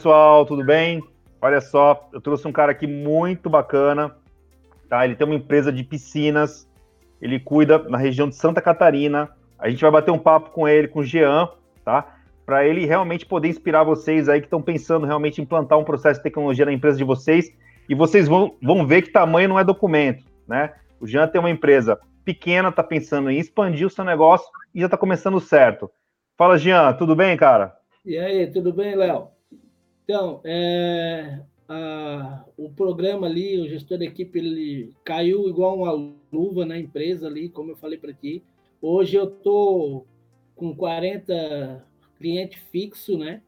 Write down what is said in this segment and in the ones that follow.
pessoal, tudo bem? Olha só, eu trouxe um cara aqui muito bacana, tá? Ele tem uma empresa de piscinas, ele cuida na região de Santa Catarina. A gente vai bater um papo com ele, com o Jean, tá? Para ele realmente poder inspirar vocês aí que estão pensando realmente em implantar um processo de tecnologia na empresa de vocês. E vocês vão, vão ver que tamanho não é documento, né? O Jean tem uma empresa pequena, tá pensando em expandir o seu negócio e já tá começando certo. Fala, Jean, tudo bem, cara? E aí, tudo bem, Léo? Então, é, a, o programa ali, o gestor da equipe, ele caiu igual uma luva na empresa ali, como eu falei para ti. Hoje eu tô com 40 clientes fixos, né?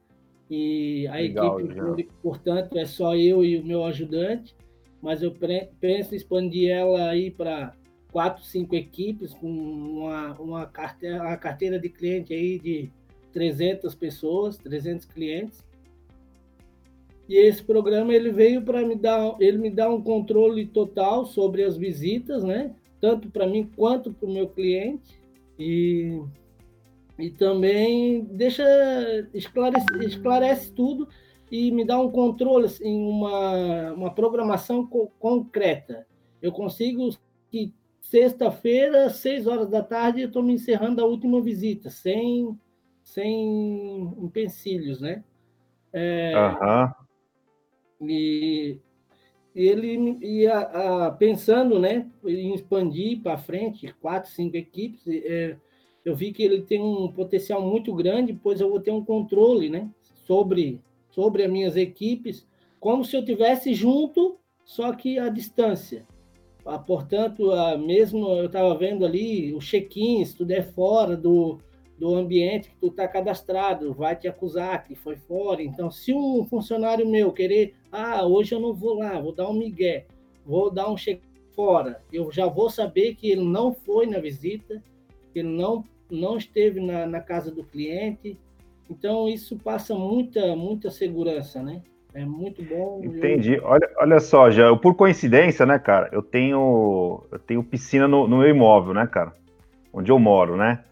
E a Legal, equipe, já. portanto, é só eu e o meu ajudante, mas eu penso em expandir ela aí para quatro, cinco equipes com uma, uma, carteira, uma carteira de cliente aí de 300 pessoas, 300 clientes e esse programa ele veio para me dar, ele me dá um controle total sobre as visitas, né? Tanto para mim quanto para o meu cliente. E, e também deixa esclarece, esclarece tudo e me dá um controle, assim, uma, uma programação co concreta. Eu consigo que sexta-feira, seis horas da tarde, eu estou me encerrando a última visita, sem, sem empecilhos, né? É, uhum. E ele ia pensando né, em expandir para frente, quatro, cinco equipes. É, eu vi que ele tem um potencial muito grande, pois eu vou ter um controle né, sobre, sobre as minhas equipes, como se eu tivesse junto, só que à distância. Ah, portanto, ah, mesmo eu estava vendo ali o check-in, se tudo é fora do, do ambiente que tu está cadastrado, vai te acusar que foi fora. Então, se um funcionário meu querer, ah, hoje eu não vou lá, vou dar um migué, vou dar um cheque fora, eu já vou saber que ele não foi na visita, que ele não, não esteve na, na casa do cliente. Então, isso passa muita, muita segurança, né? É muito bom. Entendi. Eu... Olha, olha só, já por coincidência, né, cara? Eu tenho, eu tenho piscina no, no meu imóvel, né, cara? Onde eu moro, né?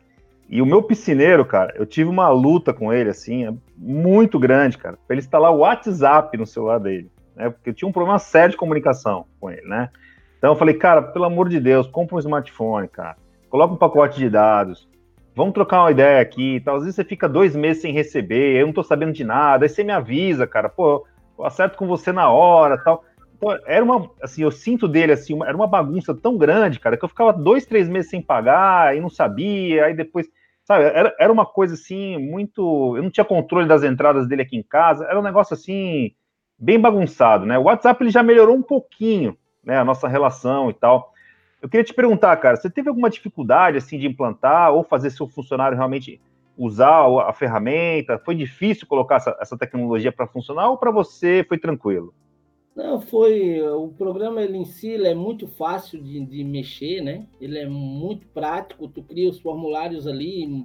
E o meu piscineiro, cara, eu tive uma luta com ele, assim, é muito grande, cara, para ele instalar o WhatsApp no celular dele, né? Porque eu tinha um problema sério de comunicação com ele, né? Então eu falei, cara, pelo amor de Deus, compra um smartphone, cara, coloca um pacote de dados, vamos trocar uma ideia aqui e tal. Às vezes você fica dois meses sem receber, eu não tô sabendo de nada, aí você me avisa, cara, pô, eu acerto com você na hora tal. Então, era uma, assim, eu sinto dele, assim, uma, era uma bagunça tão grande, cara, que eu ficava dois, três meses sem pagar e não sabia, aí depois Sabe, era, era uma coisa assim, muito. Eu não tinha controle das entradas dele aqui em casa, era um negócio assim, bem bagunçado, né? O WhatsApp ele já melhorou um pouquinho, né? A nossa relação e tal. Eu queria te perguntar, cara, você teve alguma dificuldade assim de implantar ou fazer seu funcionário realmente usar a ferramenta? Foi difícil colocar essa, essa tecnologia para funcionar ou para você foi tranquilo? Não, foi. O programa ele em si ele é muito fácil de, de mexer, né? Ele é muito prático. Tu cria os formulários ali,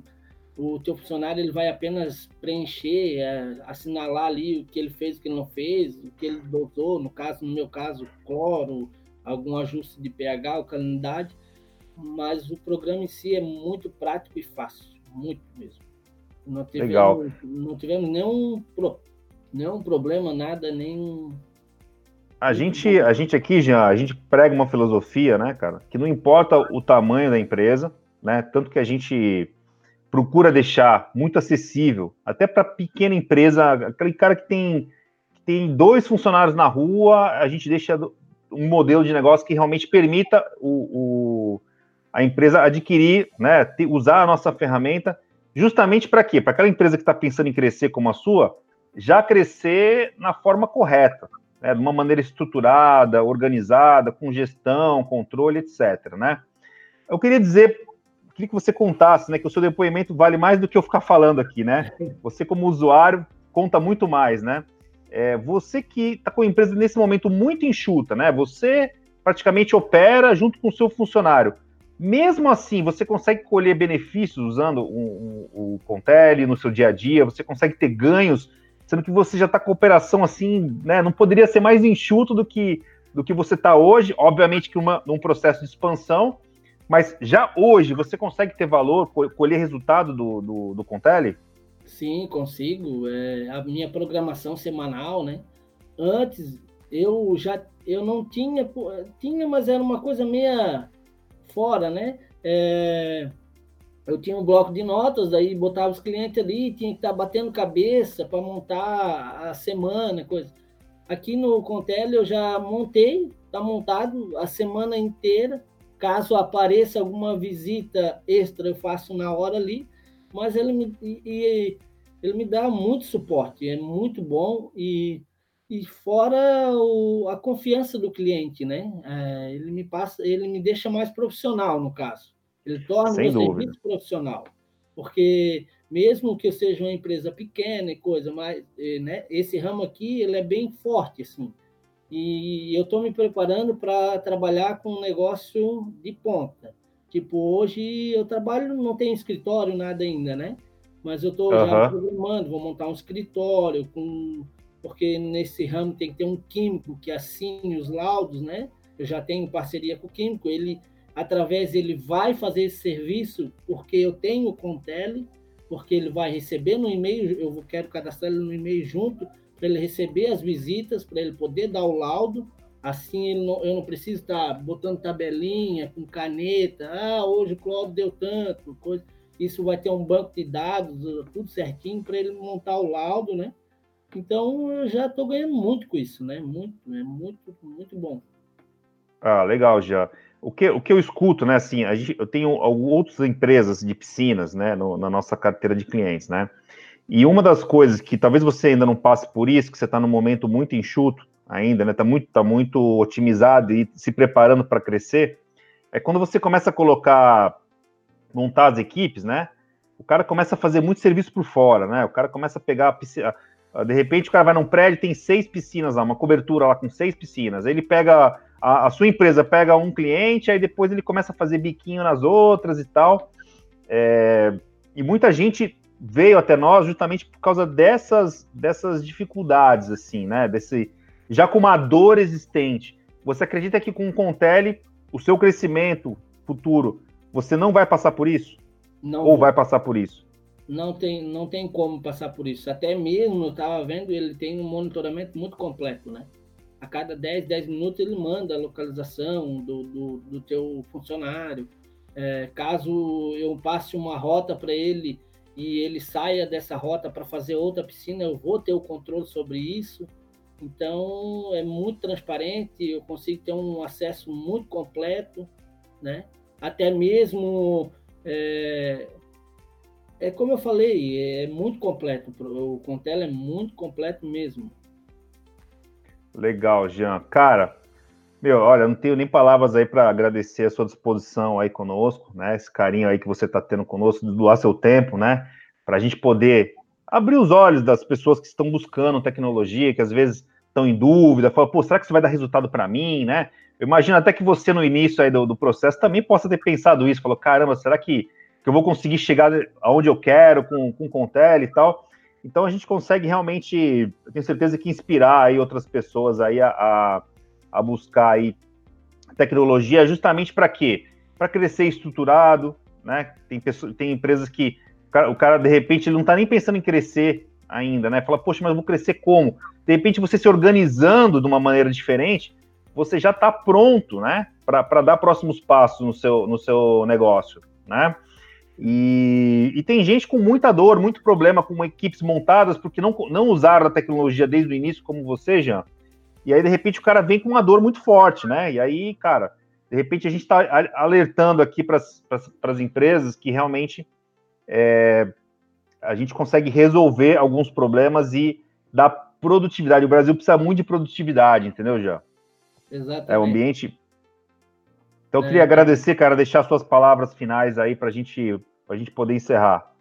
o teu funcionário ele vai apenas preencher, é, assinalar ali o que ele fez, o que ele não fez, o que ele dosou, no caso, no meu caso, cloro, algum ajuste de pH, alcalinidade. Mas o programa em si é muito prático e fácil, muito mesmo. Não tivemos, Legal. Não tivemos nenhum, nenhum problema, nada, nem a gente, a gente aqui, já a gente prega uma filosofia, né, cara, que não importa o tamanho da empresa, né, tanto que a gente procura deixar muito acessível, até para pequena empresa, aquele cara que tem, que tem dois funcionários na rua, a gente deixa um modelo de negócio que realmente permita o, o a empresa adquirir, né, ter, usar a nossa ferramenta, justamente para quê? Para aquela empresa que está pensando em crescer como a sua, já crescer na forma correta, né, de uma maneira estruturada, organizada, com gestão, controle, etc. Né? Eu queria dizer, queria que você contasse, né, que o seu depoimento vale mais do que eu ficar falando aqui, né? Você como usuário conta muito mais, né? É, você que está com a empresa nesse momento muito enxuta, né? Você praticamente opera junto com o seu funcionário. Mesmo assim, você consegue colher benefícios usando o, o, o Contele no seu dia a dia, você consegue ter ganhos sendo que você já está com operação assim, né? Não poderia ser mais enxuto do que do que você está hoje, obviamente que uma, num processo de expansão, mas já hoje você consegue ter valor, colher resultado do, do, do Contele? Sim, consigo. É, a minha programação semanal, né? Antes eu já eu não tinha, tinha, mas era uma coisa meia fora, né? É, eu tinha um bloco de notas, daí botava os clientes ali, tinha que estar tá batendo cabeça para montar a semana, coisa. Aqui no Contel eu já montei, está montado a semana inteira. Caso apareça alguma visita extra, eu faço na hora ali. Mas ele me, e, ele me dá muito suporte, é muito bom e, e fora o, a confiança do cliente, né? É, ele me passa, ele me deixa mais profissional no caso. Ele torna Sem o serviço profissional, porque mesmo que eu seja uma empresa pequena e coisa, mas né, esse ramo aqui ele é bem forte assim. E eu estou me preparando para trabalhar com um negócio de ponta. Tipo, hoje eu trabalho, não tenho escritório, nada ainda, né? Mas eu estou uhum. já programando, vou montar um escritório, com... porque nesse ramo tem que ter um químico que assine os laudos, né? Eu já tenho parceria com o químico, ele, através, ele vai fazer esse serviço, porque eu tenho o Contele, porque ele vai receber no e-mail, eu quero cadastrar ele no e-mail junto, para ele receber as visitas, para ele poder dar o laudo. Assim não, eu não preciso estar botando tabelinha com caneta. Ah, hoje o Cláudio deu tanto, coisa. Isso vai ter um banco de dados, tudo certinho para ele montar o laudo, né? Então eu já estou ganhando muito com isso, né? Muito, é muito, muito bom. Ah, legal, já. O que, o que eu escuto, né? Assim, gente, eu tenho outras empresas de piscinas, né? No, na nossa carteira de clientes, né? E uma das coisas que talvez você ainda não passe por isso, que você está num momento muito enxuto ainda, né? Está muito, tá muito otimizado e se preparando para crescer, é quando você começa a colocar, montar as equipes, né? O cara começa a fazer muito serviço por fora, né? O cara começa a pegar a piscina. De repente o cara vai num prédio, tem seis piscinas lá, uma cobertura lá com seis piscinas. Ele pega. A, a sua empresa pega um cliente, aí depois ele começa a fazer biquinho nas outras e tal. É, e muita gente veio até nós justamente por causa dessas, dessas dificuldades, assim, né? Desse, já com uma dor existente. Você acredita que com o Contele, o seu crescimento futuro, você não vai passar por isso? Não Ou vai passar por isso? Não tem, não tem como passar por isso. Até mesmo, eu estava vendo, ele tem um monitoramento muito completo, né? A cada 10, 10 minutos ele manda a localização do, do, do teu funcionário. É, caso eu passe uma rota para ele e ele saia dessa rota para fazer outra piscina, eu vou ter o controle sobre isso. Então é muito transparente, eu consigo ter um acesso muito completo, né? Até mesmo é, é como eu falei, é muito completo. O Contela é muito completo mesmo. Legal, Jean. Cara, meu, olha, não tenho nem palavras aí para agradecer a sua disposição aí conosco, né? Esse carinho aí que você está tendo conosco, doar seu tempo, né? Para a gente poder abrir os olhos das pessoas que estão buscando tecnologia, que às vezes estão em dúvida, falam, pô, será que isso vai dar resultado para mim, né? Eu imagino até que você no início aí do, do processo também possa ter pensado isso, falou, caramba, será que, que eu vou conseguir chegar aonde eu quero com, com Contele e tal? Então a gente consegue realmente, eu tenho certeza que inspirar aí outras pessoas aí a, a a buscar aí tecnologia justamente para quê? Para crescer estruturado, né? Tem, pessoas, tem empresas que o cara, o cara, de repente ele não está nem pensando em crescer ainda, né? Fala, poxa, mas eu vou crescer como? De repente você se organizando de uma maneira diferente, você já está pronto, né? Para dar próximos passos no seu, no seu negócio, né? E, e, tem gente com muita dor, muito problema com equipes montadas porque não, não usaram a tecnologia desde o início, como você, Jean, e aí, de repente, o cara vem com uma dor muito forte, né? E aí, cara, de repente a gente está alertando aqui para as empresas que realmente é, a gente consegue resolver alguns problemas e dar produtividade. O Brasil precisa muito de produtividade, entendeu, já? Exatamente. É o ambiente. Então, eu queria é, agradecer, cara, deixar suas palavras finais aí para gente, a gente poder encerrar.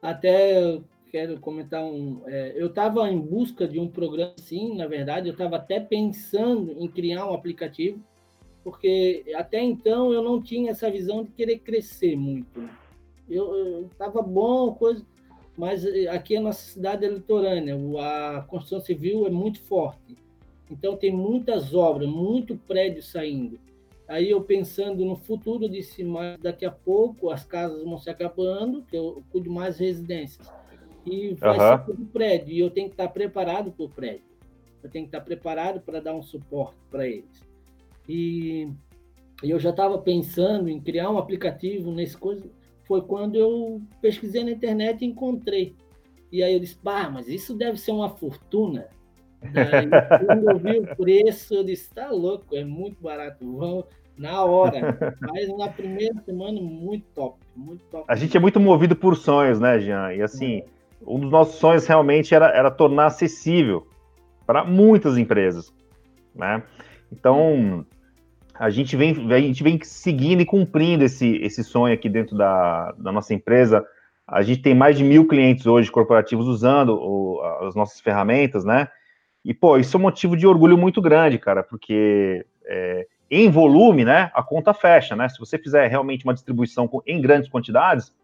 Até quero comentar um. É, eu estava em busca de um programa, sim, na verdade, eu estava até pensando em criar um aplicativo, porque até então eu não tinha essa visão de querer crescer muito. Eu estava bom, coisa, mas aqui a nossa cidade é litorânea, a construção civil é muito forte. Então tem muitas obras, muito prédio saindo. Aí eu pensando no futuro, disse, mas daqui a pouco as casas vão se acabando, que eu cuido mais residências e vai uhum. ser do prédio. E eu tenho que estar preparado para o prédio. Eu tenho que estar preparado para dar um suporte para eles. E, e eu já estava pensando em criar um aplicativo nesse coisa. Foi quando eu pesquisei na internet e encontrei. E aí eu disse, pá, mas isso deve ser uma fortuna. Daí, quando eu vi o preço, eu disse, tá louco, é muito barato. Vamos, na hora. Mas na primeira semana, muito top. Muito top. A gente é muito movido por sonhos, né, Jean? E assim, é. um dos nossos sonhos realmente era, era tornar acessível para muitas empresas, né? Então, a gente vem, a gente vem seguindo e cumprindo esse, esse sonho aqui dentro da, da nossa empresa. A gente tem mais de mil clientes hoje corporativos usando o, as nossas ferramentas, né? E, pô, isso é um motivo de orgulho muito grande, cara, porque é, em volume, né, a conta fecha, né? Se você fizer realmente uma distribuição em grandes quantidades,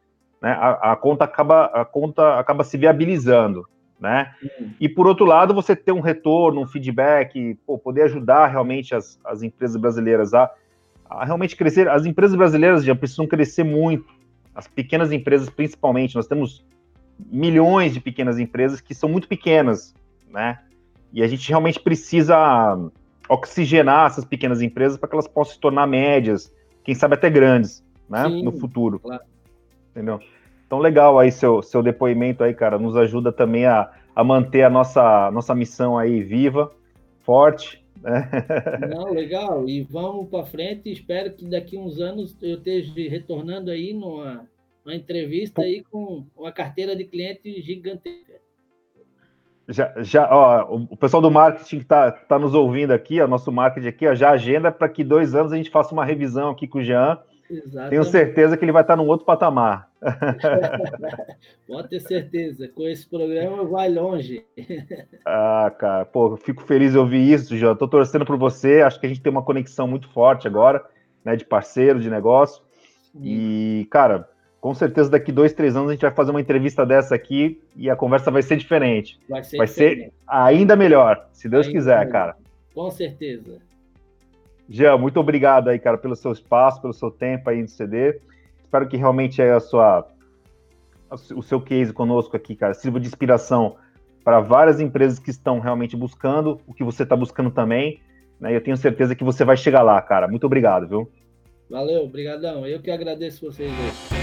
né, a, a conta acaba a conta acaba se viabilizando, né? Uhum. E por outro lado, você ter um retorno, um feedback, pô, poder ajudar realmente as, as empresas brasileiras a, a realmente crescer. As empresas brasileiras já precisam crescer muito, as pequenas empresas principalmente. Nós temos milhões de pequenas empresas que são muito pequenas, né? E a gente realmente precisa oxigenar essas pequenas empresas para que elas possam se tornar médias, quem sabe até grandes, né, Sim, no futuro. Claro. Entendeu? Então, legal aí seu, seu depoimento aí, cara, nos ajuda também a, a manter a nossa, nossa missão aí viva, forte. Né? Não, legal. E vamos para frente. Espero que daqui uns anos eu esteja retornando aí numa, numa entrevista aí com uma carteira de clientes gigantesca. Já, já, ó, o pessoal do marketing que está tá nos ouvindo aqui, o nosso marketing aqui, ó, já agenda para que dois anos a gente faça uma revisão aqui com o Jean. Exatamente. Tenho certeza que ele vai estar tá num outro patamar. Pode ter certeza, com esse programa vai longe. ah, cara, pô, fico feliz de ouvir isso, Jean. Estou torcendo por você. Acho que a gente tem uma conexão muito forte agora, né, de parceiro, de negócio. E, cara, com certeza daqui dois, três anos a gente vai fazer uma entrevista dessa aqui e a conversa vai ser diferente. Vai ser, vai ser ainda melhor, se Deus ainda quiser, melhor. cara. Com certeza. Jean, muito obrigado aí, cara, pelo seu espaço, pelo seu tempo aí no CD. Espero que realmente a sua, o seu case conosco aqui, cara, sirva de inspiração para várias empresas que estão realmente buscando o que você está buscando também. Né? Eu tenho certeza que você vai chegar lá, cara. Muito obrigado, viu? Valeu, obrigadão. Eu que agradeço vocês. Aí.